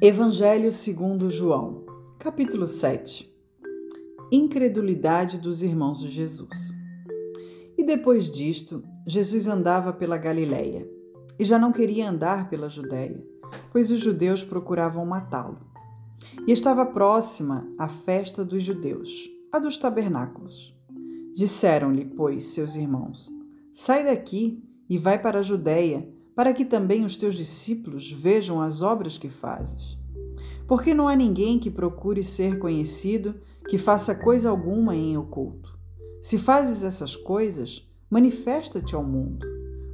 Evangelho segundo João, capítulo 7. Incredulidade dos irmãos de Jesus. E depois disto, Jesus andava pela Galileia, e já não queria andar pela Judéia, pois os judeus procuravam matá-lo. E estava próxima a festa dos judeus, a dos tabernáculos. Disseram-lhe, pois, seus irmãos: Sai daqui e vai para a Judéia, para que também os teus discípulos vejam as obras que fazes. Porque não há ninguém que procure ser conhecido que faça coisa alguma em oculto. Se fazes essas coisas, manifesta-te ao mundo,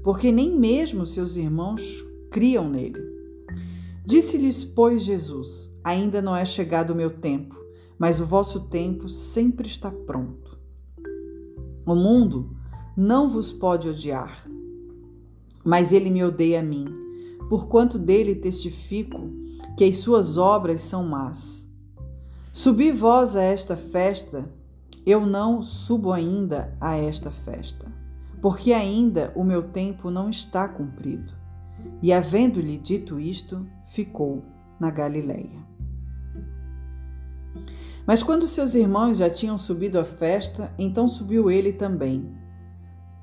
porque nem mesmo seus irmãos criam nele. Disse-lhes, pois, Jesus: Ainda não é chegado o meu tempo, mas o vosso tempo sempre está pronto. O mundo não vos pode odiar, mas ele me odeia a mim, porquanto dele testifico que as suas obras são más. Subi vós a esta festa, eu não subo ainda a esta festa, porque ainda o meu tempo não está cumprido. E havendo-lhe dito isto, ficou na Galileia. Mas quando seus irmãos já tinham subido à festa, então subiu ele também,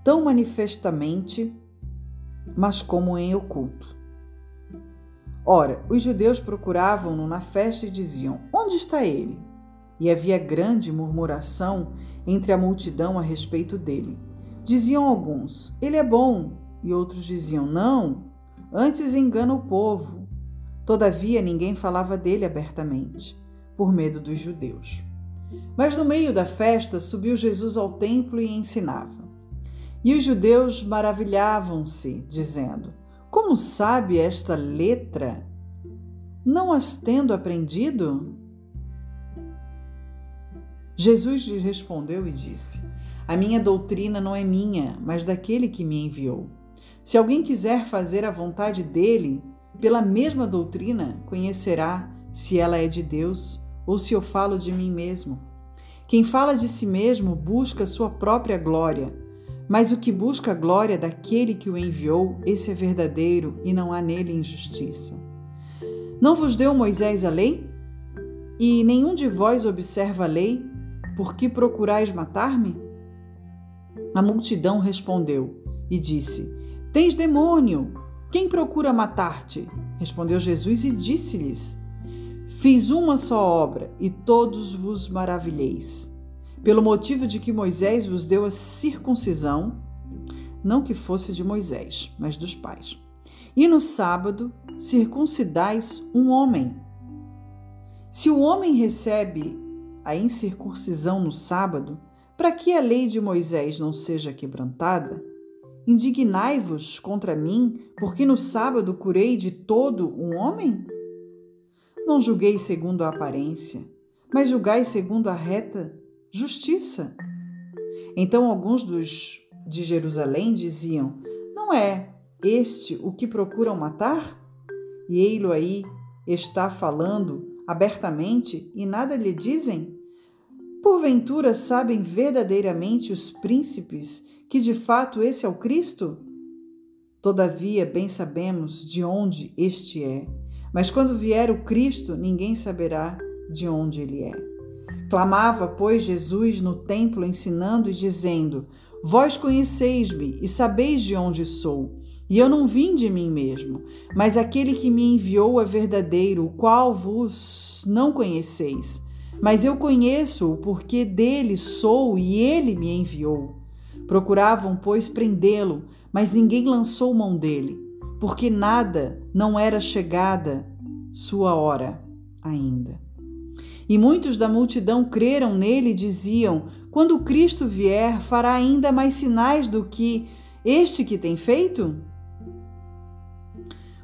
tão manifestamente mas como em oculto. Ora, os judeus procuravam-no na festa e diziam: Onde está ele? E havia grande murmuração entre a multidão a respeito dele. Diziam alguns: Ele é bom, e outros diziam: Não, antes engana o povo. Todavia ninguém falava dele abertamente, por medo dos judeus. Mas no meio da festa subiu Jesus ao templo e ensinava. E os judeus maravilhavam-se, dizendo: Como sabe esta letra? Não as tendo aprendido? Jesus lhes respondeu e disse: A minha doutrina não é minha, mas daquele que me enviou. Se alguém quiser fazer a vontade dele, pela mesma doutrina conhecerá se ela é de Deus ou se eu falo de mim mesmo. Quem fala de si mesmo busca sua própria glória mas o que busca a glória daquele que o enviou, esse é verdadeiro e não há nele injustiça. Não vos deu Moisés a lei? E nenhum de vós observa a lei? Por que procurais matar-me? A multidão respondeu e disse: Tens demônio! Quem procura matar-te? Respondeu Jesus e disse-lhes: Fiz uma só obra e todos vos maravilheis pelo motivo de que Moisés vos deu a circuncisão, não que fosse de Moisés, mas dos pais. E no sábado circuncidais um homem. Se o homem recebe a incircuncisão no sábado, para que a lei de Moisés não seja quebrantada? Indignai-vos contra mim, porque no sábado curei de todo um homem? Não julguei segundo a aparência, mas julgai segundo a reta justiça. Então alguns dos de Jerusalém diziam: Não é este o que procuram matar? E ei-lo aí está falando abertamente e nada lhe dizem? Porventura sabem verdadeiramente os príncipes que de fato esse é o Cristo? Todavia, bem sabemos de onde este é, mas quando vier o Cristo, ninguém saberá de onde ele é. Clamava, pois, Jesus no templo, ensinando e dizendo: Vós conheceis-me e sabeis de onde sou. E eu não vim de mim mesmo, mas aquele que me enviou é verdadeiro, o qual vos não conheceis. Mas eu conheço-o, porque dele sou e ele me enviou. Procuravam, pois, prendê-lo, mas ninguém lançou mão dele, porque nada não era chegada sua hora ainda. E muitos da multidão creram nele e diziam: Quando Cristo vier, fará ainda mais sinais do que este que tem feito?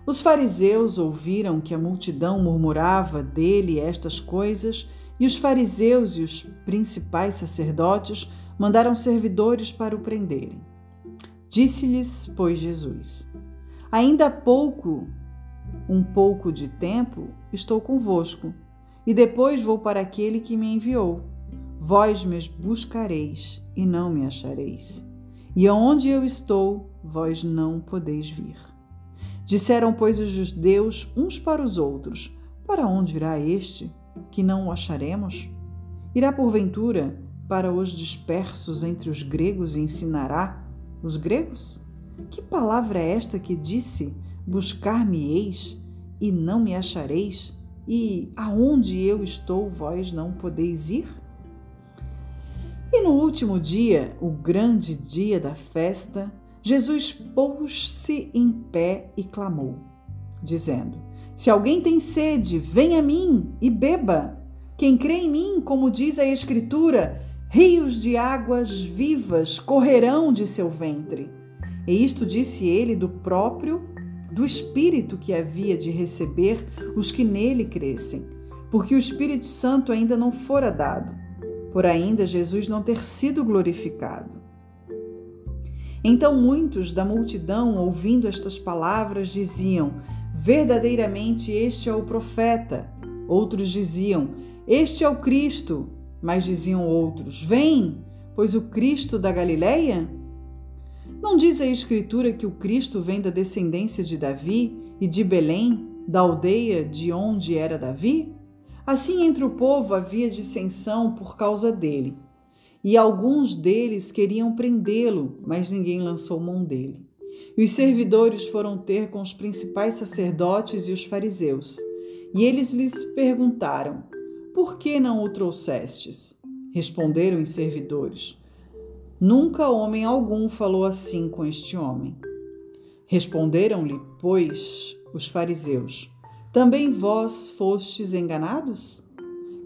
Os fariseus ouviram que a multidão murmurava dele estas coisas, e os fariseus e os principais sacerdotes mandaram servidores para o prenderem. Disse-lhes, pois, Jesus: Ainda há pouco, um pouco de tempo, estou convosco e depois vou para aquele que me enviou. Vós me buscareis e não me achareis. E aonde eu estou, vós não podeis vir. Disseram, pois, os judeus uns para os outros: Para onde irá este, que não o acharemos? Irá porventura para os dispersos entre os gregos e ensinará os gregos? Que palavra é esta que disse: Buscar-me-eis e não me achareis? E aonde eu estou, vós não podeis ir? E no último dia, o grande dia da festa, Jesus pôs-se em pé e clamou, dizendo: Se alguém tem sede, venha a mim e beba. Quem crê em mim, como diz a Escritura, rios de águas vivas correrão de seu ventre. E isto disse ele do próprio do Espírito que havia de receber os que nele crescem, porque o Espírito Santo ainda não fora dado, por ainda Jesus não ter sido glorificado. Então muitos da multidão, ouvindo estas palavras, diziam: Verdadeiramente este é o profeta. Outros diziam: Este é o Cristo. Mas diziam outros: Vem, pois o Cristo da Galileia? Não diz a Escritura que o Cristo vem da descendência de Davi e de Belém, da aldeia de onde era Davi? Assim, entre o povo havia dissensão por causa dele. E alguns deles queriam prendê-lo, mas ninguém lançou mão dele. E os servidores foram ter com os principais sacerdotes e os fariseus. E eles lhes perguntaram: Por que não o trouxestes? Responderam os servidores: Nunca homem algum falou assim com este homem. Responderam-lhe, pois, os fariseus: Também vós fostes enganados?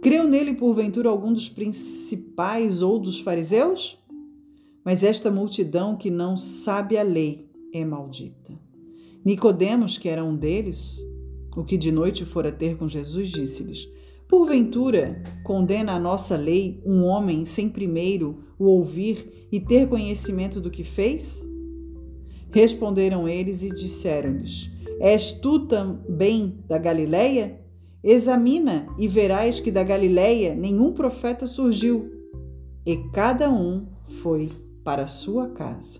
Creu nele porventura algum dos principais ou dos fariseus? Mas esta multidão que não sabe a lei é maldita. Nicodemos, que era um deles, o que de noite fora ter com Jesus, disse-lhes: Porventura, condena a nossa lei um homem sem primeiro o ouvir e ter conhecimento do que fez? Responderam eles e disseram-lhes: És tu também da Galileia? Examina e verás que da Galileia nenhum profeta surgiu, e cada um foi para sua casa.